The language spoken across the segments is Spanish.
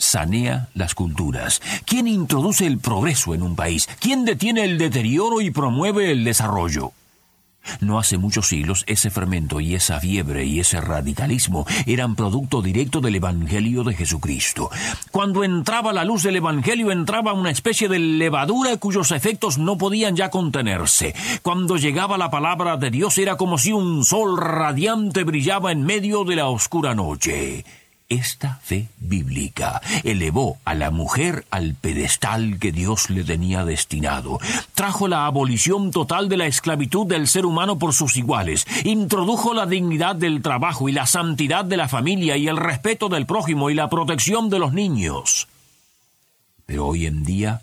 sanea las culturas? ¿Quién introduce el progreso en un país? ¿Quién detiene el deterioro y promueve el desarrollo? No hace muchos siglos ese fermento y esa fiebre y ese radicalismo eran producto directo del Evangelio de Jesucristo. Cuando entraba la luz del Evangelio entraba una especie de levadura cuyos efectos no podían ya contenerse. Cuando llegaba la palabra de Dios era como si un sol radiante brillaba en medio de la oscura noche. Esta fe bíblica elevó a la mujer al pedestal que Dios le tenía destinado, trajo la abolición total de la esclavitud del ser humano por sus iguales, introdujo la dignidad del trabajo y la santidad de la familia y el respeto del prójimo y la protección de los niños. Pero hoy en día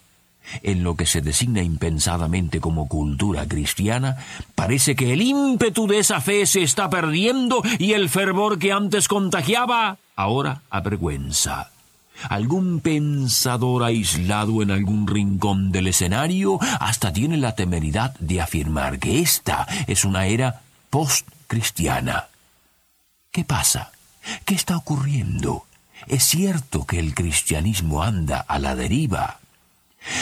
en lo que se designa impensadamente como cultura cristiana, parece que el ímpetu de esa fe se está perdiendo y el fervor que antes contagiaba ahora avergüenza. Algún pensador aislado en algún rincón del escenario hasta tiene la temeridad de afirmar que esta es una era post-cristiana. ¿Qué pasa? ¿Qué está ocurriendo? Es cierto que el cristianismo anda a la deriva.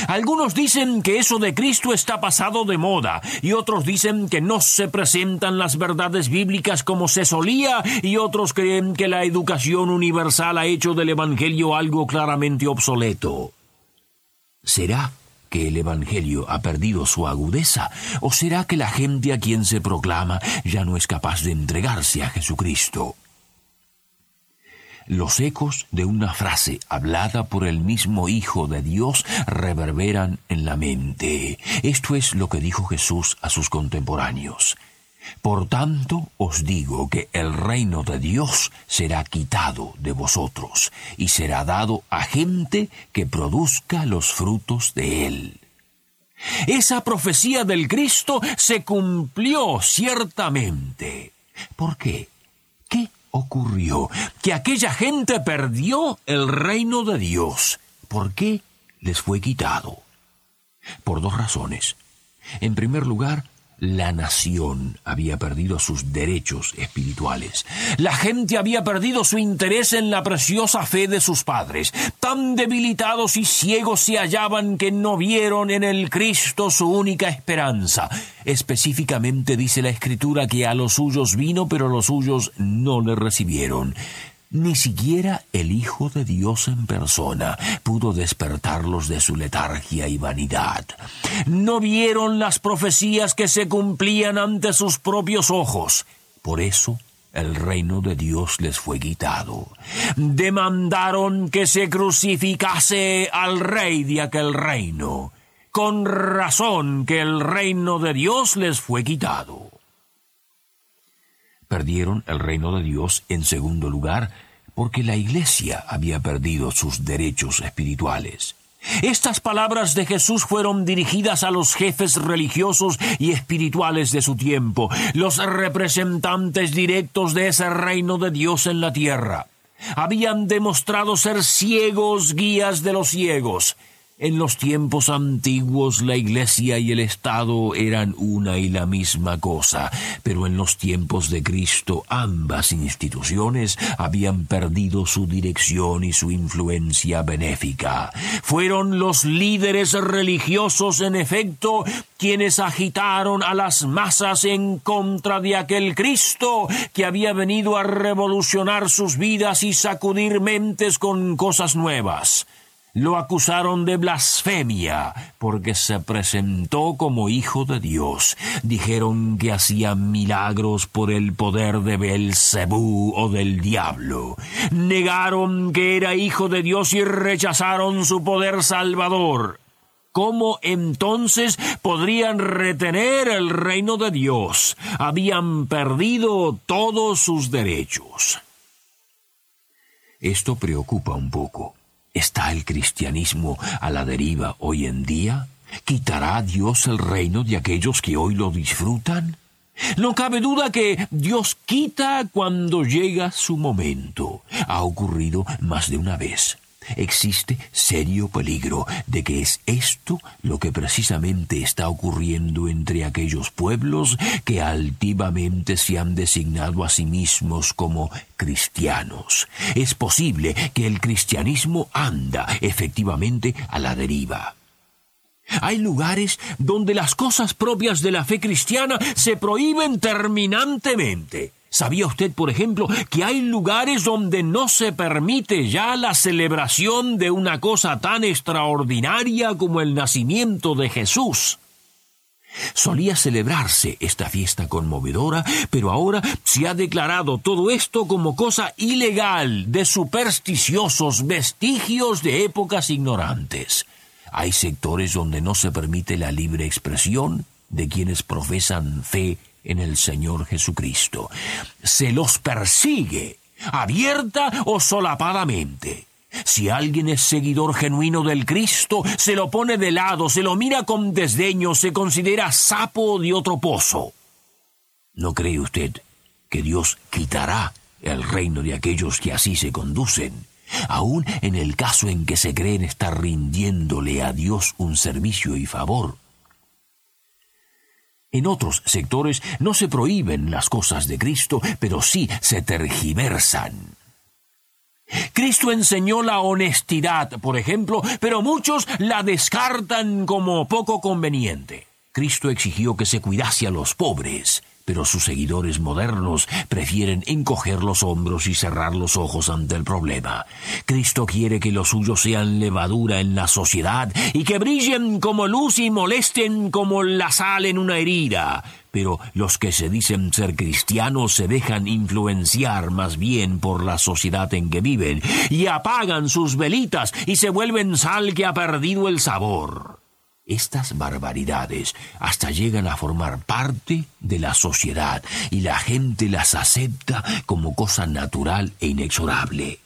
Algunos dicen que eso de Cristo está pasado de moda, y otros dicen que no se presentan las verdades bíblicas como se solía, y otros creen que la educación universal ha hecho del Evangelio algo claramente obsoleto. ¿Será que el Evangelio ha perdido su agudeza? ¿O será que la gente a quien se proclama ya no es capaz de entregarse a Jesucristo? Los ecos de una frase hablada por el mismo Hijo de Dios reverberan en la mente. Esto es lo que dijo Jesús a sus contemporáneos. Por tanto os digo que el reino de Dios será quitado de vosotros y será dado a gente que produzca los frutos de él. Esa profecía del Cristo se cumplió ciertamente. ¿Por qué? ¿Qué ocurrió? Que aquella gente perdió el reino de Dios. ¿Por qué les fue quitado? Por dos razones. En primer lugar, la nación había perdido sus derechos espirituales. La gente había perdido su interés en la preciosa fe de sus padres. Tan debilitados y ciegos se hallaban que no vieron en el Cristo su única esperanza. Específicamente dice la Escritura que a los suyos vino, pero los suyos no le recibieron. Ni siquiera el Hijo de Dios en persona pudo despertarlos de su letargia y vanidad. No vieron las profecías que se cumplían ante sus propios ojos. Por eso el reino de Dios les fue quitado. Demandaron que se crucificase al rey de aquel reino. Con razón que el reino de Dios les fue quitado perdieron el reino de Dios en segundo lugar porque la Iglesia había perdido sus derechos espirituales. Estas palabras de Jesús fueron dirigidas a los jefes religiosos y espirituales de su tiempo, los representantes directos de ese reino de Dios en la tierra. Habían demostrado ser ciegos guías de los ciegos. En los tiempos antiguos la Iglesia y el Estado eran una y la misma cosa, pero en los tiempos de Cristo ambas instituciones habían perdido su dirección y su influencia benéfica. Fueron los líderes religiosos, en efecto, quienes agitaron a las masas en contra de aquel Cristo que había venido a revolucionar sus vidas y sacudir mentes con cosas nuevas lo acusaron de blasfemia porque se presentó como hijo de Dios. Dijeron que hacía milagros por el poder de Belcebú o del diablo. Negaron que era hijo de Dios y rechazaron su poder salvador. ¿Cómo entonces podrían retener el reino de Dios? Habían perdido todos sus derechos. Esto preocupa un poco. Está ¿Está el cristianismo a la deriva hoy en día? ¿Quitará Dios el reino de aquellos que hoy lo disfrutan? No cabe duda que Dios quita cuando llega su momento. Ha ocurrido más de una vez. Existe serio peligro de que es esto lo que precisamente está ocurriendo entre aquellos pueblos que altivamente se han designado a sí mismos como cristianos. Es posible que el cristianismo anda efectivamente a la deriva. Hay lugares donde las cosas propias de la fe cristiana se prohíben terminantemente. ¿Sabía usted, por ejemplo, que hay lugares donde no se permite ya la celebración de una cosa tan extraordinaria como el nacimiento de Jesús? Solía celebrarse esta fiesta conmovedora, pero ahora se ha declarado todo esto como cosa ilegal de supersticiosos vestigios de épocas ignorantes. Hay sectores donde no se permite la libre expresión de quienes profesan fe en el Señor Jesucristo. Se los persigue, abierta o solapadamente. Si alguien es seguidor genuino del Cristo, se lo pone de lado, se lo mira con desdeño, se considera sapo de otro pozo. ¿No cree usted que Dios quitará el reino de aquellos que así se conducen? aun en el caso en que se creen estar rindiéndole a Dios un servicio y favor. En otros sectores no se prohíben las cosas de Cristo, pero sí se tergiversan. Cristo enseñó la honestidad, por ejemplo, pero muchos la descartan como poco conveniente. Cristo exigió que se cuidase a los pobres, pero sus seguidores modernos prefieren encoger los hombros y cerrar los ojos ante el problema. Cristo quiere que los suyos sean levadura en la sociedad y que brillen como luz y molesten como la sal en una herida. Pero los que se dicen ser cristianos se dejan influenciar más bien por la sociedad en que viven y apagan sus velitas y se vuelven sal que ha perdido el sabor. Estas barbaridades hasta llegan a formar parte de la sociedad y la gente las acepta como cosa natural e inexorable.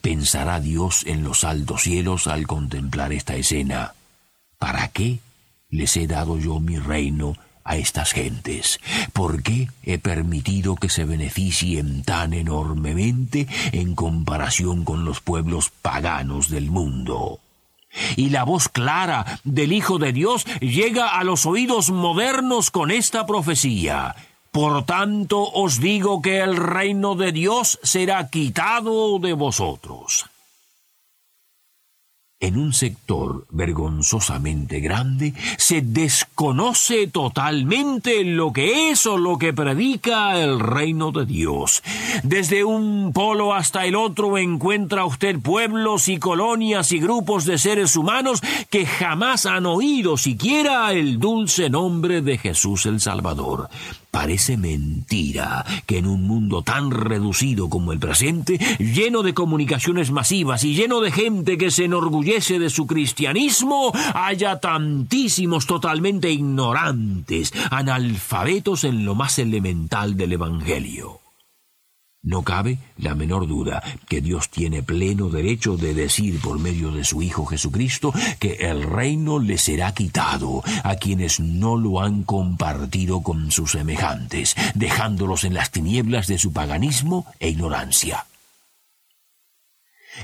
Pensará Dios en los altos cielos al contemplar esta escena. ¿Para qué les he dado yo mi reino a estas gentes? ¿Por qué he permitido que se beneficien tan enormemente en comparación con los pueblos paganos del mundo? Y la voz clara del Hijo de Dios llega a los oídos modernos con esta profecía. Por tanto os digo que el reino de Dios será quitado de vosotros en un sector vergonzosamente grande, se desconoce totalmente lo que es o lo que predica el reino de Dios. Desde un polo hasta el otro encuentra usted pueblos y colonias y grupos de seres humanos que jamás han oído siquiera el dulce nombre de Jesús el Salvador. Parece mentira que en un mundo tan reducido como el presente, lleno de comunicaciones masivas y lleno de gente que se enorgullece de su cristianismo, haya tantísimos totalmente ignorantes, analfabetos en lo más elemental del Evangelio. No cabe la menor duda que Dios tiene pleno derecho de decir por medio de su Hijo Jesucristo que el reino le será quitado a quienes no lo han compartido con sus semejantes, dejándolos en las tinieblas de su paganismo e ignorancia.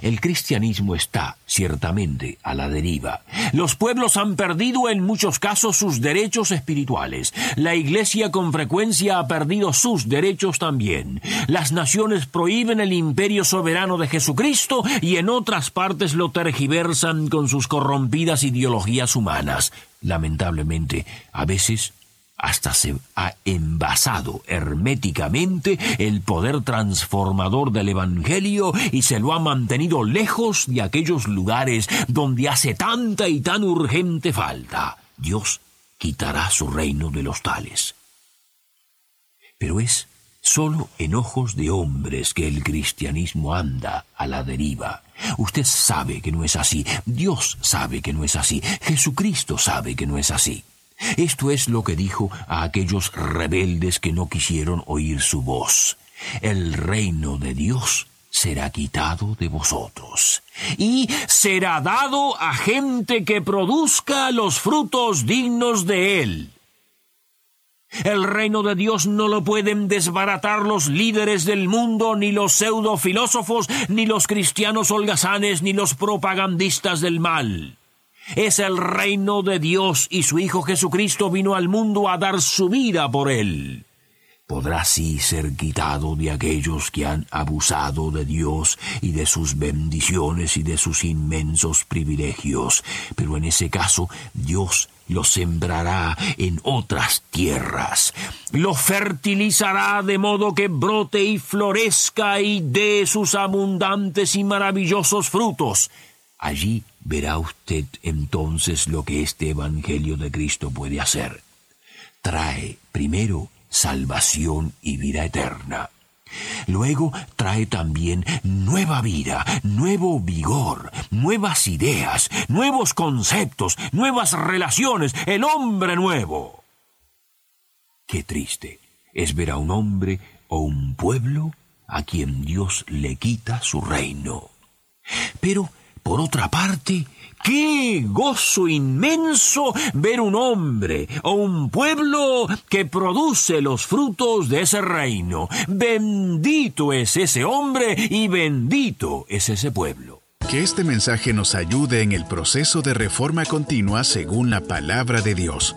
El cristianismo está, ciertamente, a la deriva. Los pueblos han perdido en muchos casos sus derechos espirituales. La Iglesia con frecuencia ha perdido sus derechos también. Las naciones prohíben el imperio soberano de Jesucristo y en otras partes lo tergiversan con sus corrompidas ideologías humanas. Lamentablemente, a veces hasta se ha envasado herméticamente el poder transformador del Evangelio y se lo ha mantenido lejos de aquellos lugares donde hace tanta y tan urgente falta. Dios quitará su reino de los tales. Pero es solo en ojos de hombres que el cristianismo anda a la deriva. Usted sabe que no es así, Dios sabe que no es así, Jesucristo sabe que no es así. Esto es lo que dijo a aquellos rebeldes que no quisieron oír su voz. El reino de Dios será quitado de vosotros, y será dado a gente que produzca los frutos dignos de él. El reino de Dios no lo pueden desbaratar los líderes del mundo, ni los pseudofilósofos, ni los cristianos holgazanes, ni los propagandistas del mal. Es el reino de Dios y su Hijo Jesucristo vino al mundo a dar su vida por él podrá así ser quitado de aquellos que han abusado de Dios y de sus bendiciones y de sus inmensos privilegios. Pero en ese caso Dios lo sembrará en otras tierras, lo fertilizará de modo que brote y florezca y dé sus abundantes y maravillosos frutos. Allí verá usted entonces lo que este Evangelio de Cristo puede hacer. Trae primero salvación y vida eterna. Luego trae también nueva vida, nuevo vigor, nuevas ideas, nuevos conceptos, nuevas relaciones, el hombre nuevo. Qué triste es ver a un hombre o un pueblo a quien Dios le quita su reino. Pero, por otra parte, Qué gozo inmenso ver un hombre o un pueblo que produce los frutos de ese reino. Bendito es ese hombre y bendito es ese pueblo. Que este mensaje nos ayude en el proceso de reforma continua según la palabra de Dios.